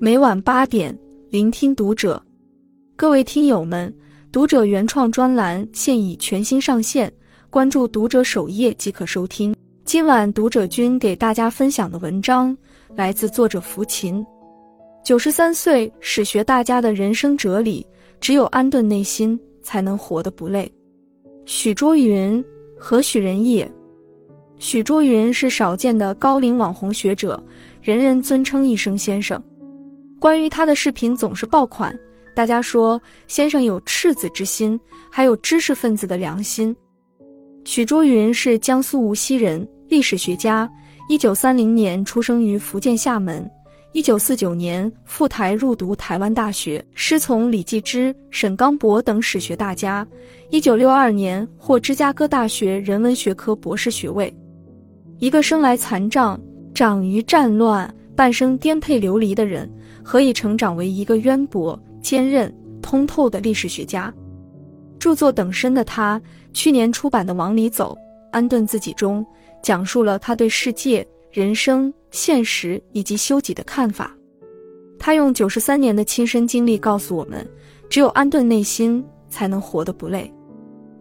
每晚八点，聆听读者。各位听友们，读者原创专栏现已全新上线，关注读者首页即可收听。今晚读者君给大家分享的文章来自作者福琴。九十三岁史学大家的人生哲理，只有安顿内心，才能活得不累。许倬云，何许人也？许倬云是少见的高龄网红学者，人人尊称一声先生。关于他的视频总是爆款，大家说先生有赤子之心，还有知识分子的良心。许倬云是江苏无锡人，历史学家。一九三零年出生于福建厦门，一九四九年赴台入读台湾大学，师从李继之、沈刚伯等史学大家。一九六二年获芝加哥大学人文学科博士学位。一个生来残障、长于战乱、半生颠沛流离的人。何以成长为一个渊博、坚韧、通透的历史学家？著作等身的他，去年出版的《往里走，安顿自己》中，讲述了他对世界、人生、现实以及修己的看法。他用九十三年的亲身经历告诉我们：只有安顿内心，才能活得不累。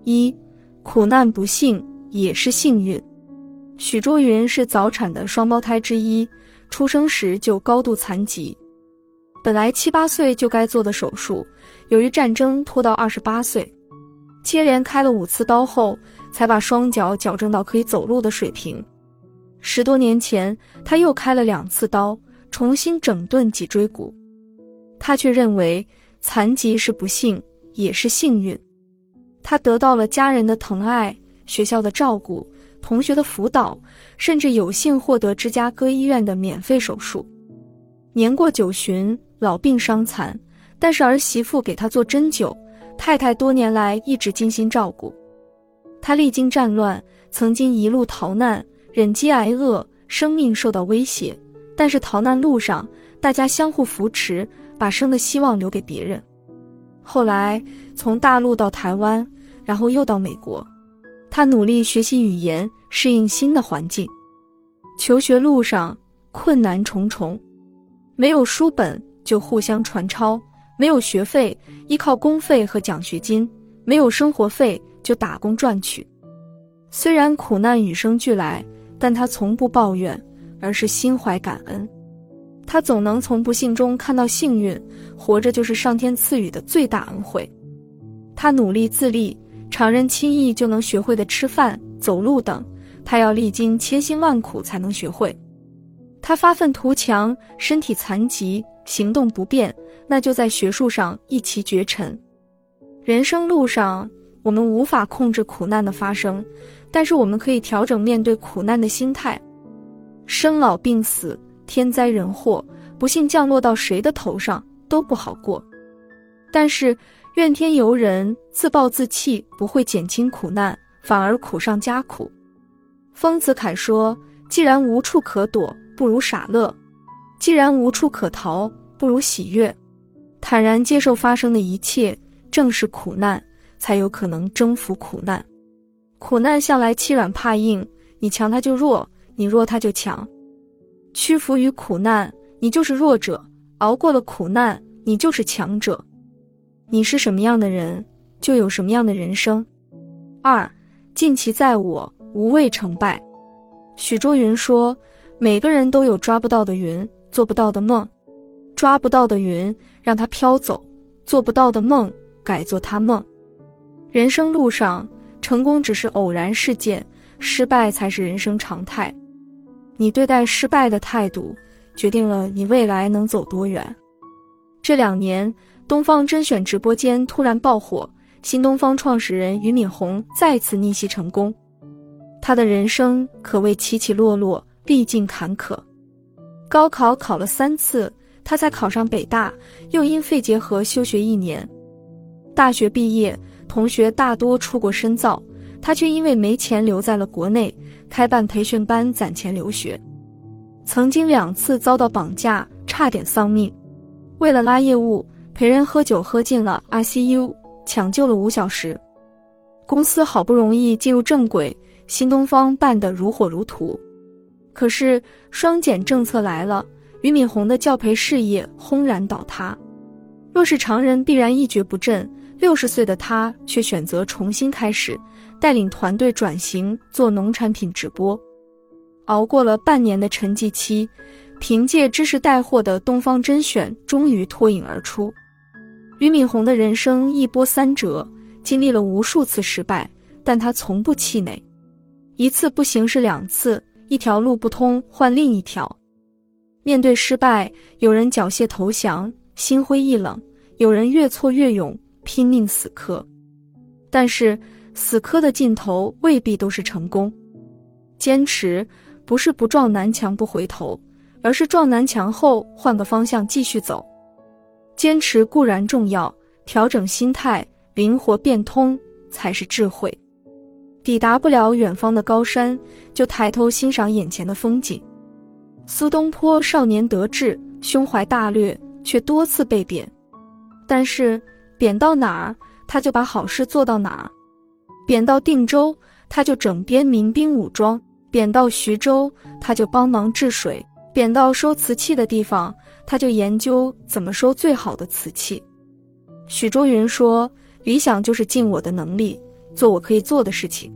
一，苦难不幸也是幸运。许倬云是早产的双胞胎之一，出生时就高度残疾。本来七八岁就该做的手术，由于战争拖到二十八岁，接连开了五次刀后，才把双脚矫正到可以走路的水平。十多年前，他又开了两次刀，重新整顿脊椎骨。他却认为残疾是不幸，也是幸运。他得到了家人的疼爱、学校的照顾、同学的辅导，甚至有幸获得芝加哥医院的免费手术。年过九旬。老病伤残，但是儿媳妇给他做针灸，太太多年来一直精心照顾。他历经战乱，曾经一路逃难，忍饥挨饿，生命受到威胁，但是逃难路上大家相互扶持，把生的希望留给别人。后来从大陆到台湾，然后又到美国，他努力学习语言，适应新的环境。求学路上困难重重，没有书本。就互相传抄，没有学费，依靠公费和奖学金；没有生活费，就打工赚取。虽然苦难与生俱来，但他从不抱怨，而是心怀感恩。他总能从不幸中看到幸运，活着就是上天赐予的最大恩惠。他努力自立，常人轻易就能学会的吃饭、走路等，他要历经千辛万苦才能学会。他发愤图强，身体残疾。行动不便，那就在学术上一骑绝尘。人生路上，我们无法控制苦难的发生，但是我们可以调整面对苦难的心态。生老病死、天灾人祸，不幸降落到谁的头上都不好过。但是怨天尤人、自暴自弃不会减轻苦难，反而苦上加苦。丰子恺说：“既然无处可躲，不如傻乐。”既然无处可逃，不如喜悦，坦然接受发生的一切，正是苦难，才有可能征服苦难。苦难向来欺软怕硬，你强他就弱，你弱他就强。屈服于苦难，你就是弱者；熬过了苦难，你就是强者。你是什么样的人，就有什么样的人生。二，尽其在我，无畏成败。许倬云说：“每个人都有抓不到的云。”做不到的梦，抓不到的云，让它飘走；做不到的梦，改做他梦。人生路上，成功只是偶然事件，失败才是人生常态。你对待失败的态度，决定了你未来能走多远。这两年，东方甄选直播间突然爆火，新东方创始人俞敏洪再次逆袭成功。他的人生可谓起起落落，历尽坎坷。高考考了三次，他才考上北大，又因肺结核休学一年。大学毕业，同学大多出国深造，他却因为没钱留在了国内，开办培训班攒钱留学。曾经两次遭到绑架，差点丧命。为了拉业务，陪人喝酒喝进了 ICU，抢救了五小时。公司好不容易进入正轨，新东方办得如火如荼。可是双减政策来了，俞敏洪的教培事业轰然倒塌。若是常人，必然一蹶不振。六十岁的他却选择重新开始，带领团队转型做农产品直播。熬过了半年的沉寂期，凭借知识带货的东方甄选终于脱颖而出。俞敏洪的人生一波三折，经历了无数次失败，但他从不气馁。一次不行是两次，一条路不通换另一条。面对失败，有人缴械投降，心灰意冷；有人越挫越勇，拼命死磕。但是死磕的尽头未必都是成功。坚持不是不撞南墙不回头，而是撞南墙后换个方向继续走。坚持固然重要，调整心态，灵活变通才是智慧。抵达不了远方的高山，就抬头欣赏眼前的风景。苏东坡少年得志，胸怀大略，却多次被贬。但是贬到哪儿，他就把好事做到哪儿。贬到定州，他就整编民兵武装；贬到徐州，他就帮忙治水；贬到收瓷器的地方。他就研究怎么收最好的瓷器。许倬云说：“理想就是尽我的能力做我可以做的事情。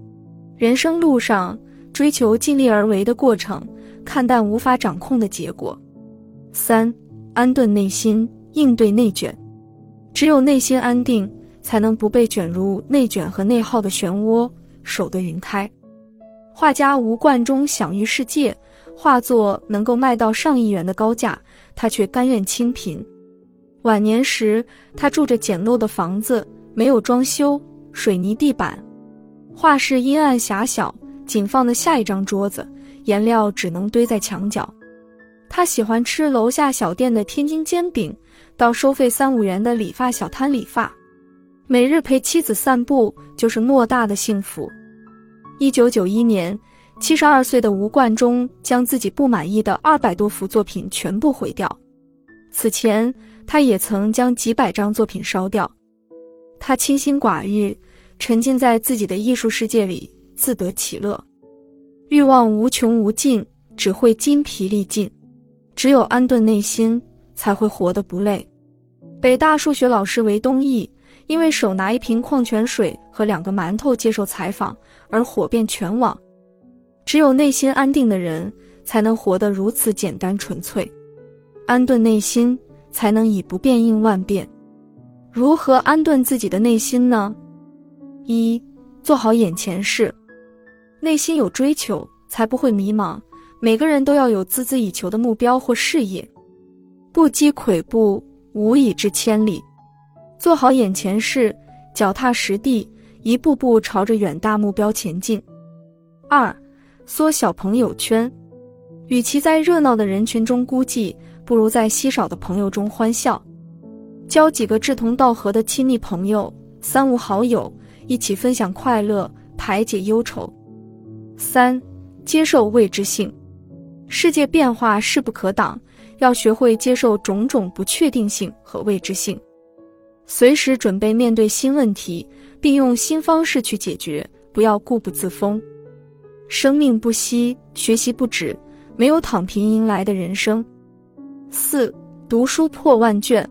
人生路上追求尽力而为的过程，看淡无法掌控的结果。”三，安顿内心，应对内卷。只有内心安定，才能不被卷入内卷和内耗的漩涡，守得云开。画家吴冠中享誉世界，画作能够卖到上亿元的高价。他却甘愿清贫。晚年时，他住着简陋的房子，没有装修，水泥地板，画室阴暗狭小，仅放得下一张桌子，颜料只能堆在墙角。他喜欢吃楼下小店的天津煎饼，到收费三五元的理发小摊理发，每日陪妻子散步就是莫大的幸福。一九九一年。七十二岁的吴冠中将自己不满意的二百多幅作品全部毁掉。此前，他也曾将几百张作品烧掉。他清心寡欲，沉浸在自己的艺术世界里，自得其乐。欲望无穷无尽，只会精疲力尽。只有安顿内心，才会活得不累。北大数学老师韦东奕因为手拿一瓶矿泉水和两个馒头接受采访而火遍全网。只有内心安定的人，才能活得如此简单纯粹。安顿内心，才能以不变应万变。如何安顿自己的内心呢？一，做好眼前事。内心有追求，才不会迷茫。每个人都要有孜孜以求的目标或事业。不积跬步，无以至千里。做好眼前事，脚踏实地，一步步朝着远大目标前进。二。缩小朋友圈，与其在热闹的人群中孤寂，不如在稀少的朋友中欢笑。交几个志同道合的亲密朋友，三五好友，一起分享快乐，排解忧愁。三，接受未知性。世界变化势不可挡，要学会接受种种不确定性和未知性，随时准备面对新问题，并用新方式去解决，不要固步自封。生命不息，学习不止，没有躺平迎来的人生。四，读书破万卷，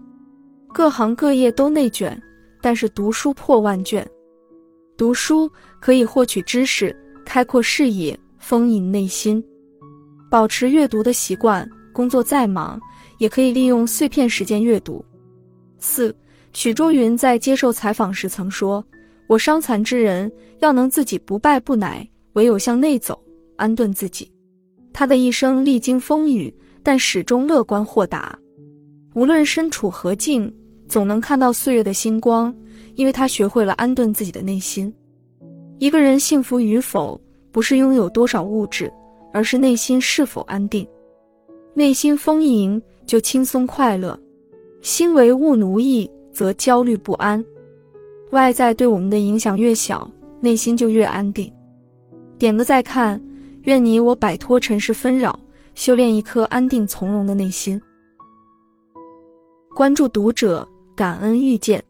各行各业都内卷，但是读书破万卷。读书可以获取知识，开阔视野，丰盈内心。保持阅读的习惯，工作再忙，也可以利用碎片时间阅读。四，许倬云在接受采访时曾说：“我伤残之人，要能自己不败不馁。”唯有向内走，安顿自己。他的一生历经风雨，但始终乐观豁达。无论身处何境，总能看到岁月的星光，因为他学会了安顿自己的内心。一个人幸福与否，不是拥有多少物质，而是内心是否安定。内心丰盈，就轻松快乐；心为物奴役，则焦虑不安。外在对我们的影响越小，内心就越安定。点个再看，愿你我摆脱尘世纷扰，修炼一颗安定从容的内心。关注读者，感恩遇见。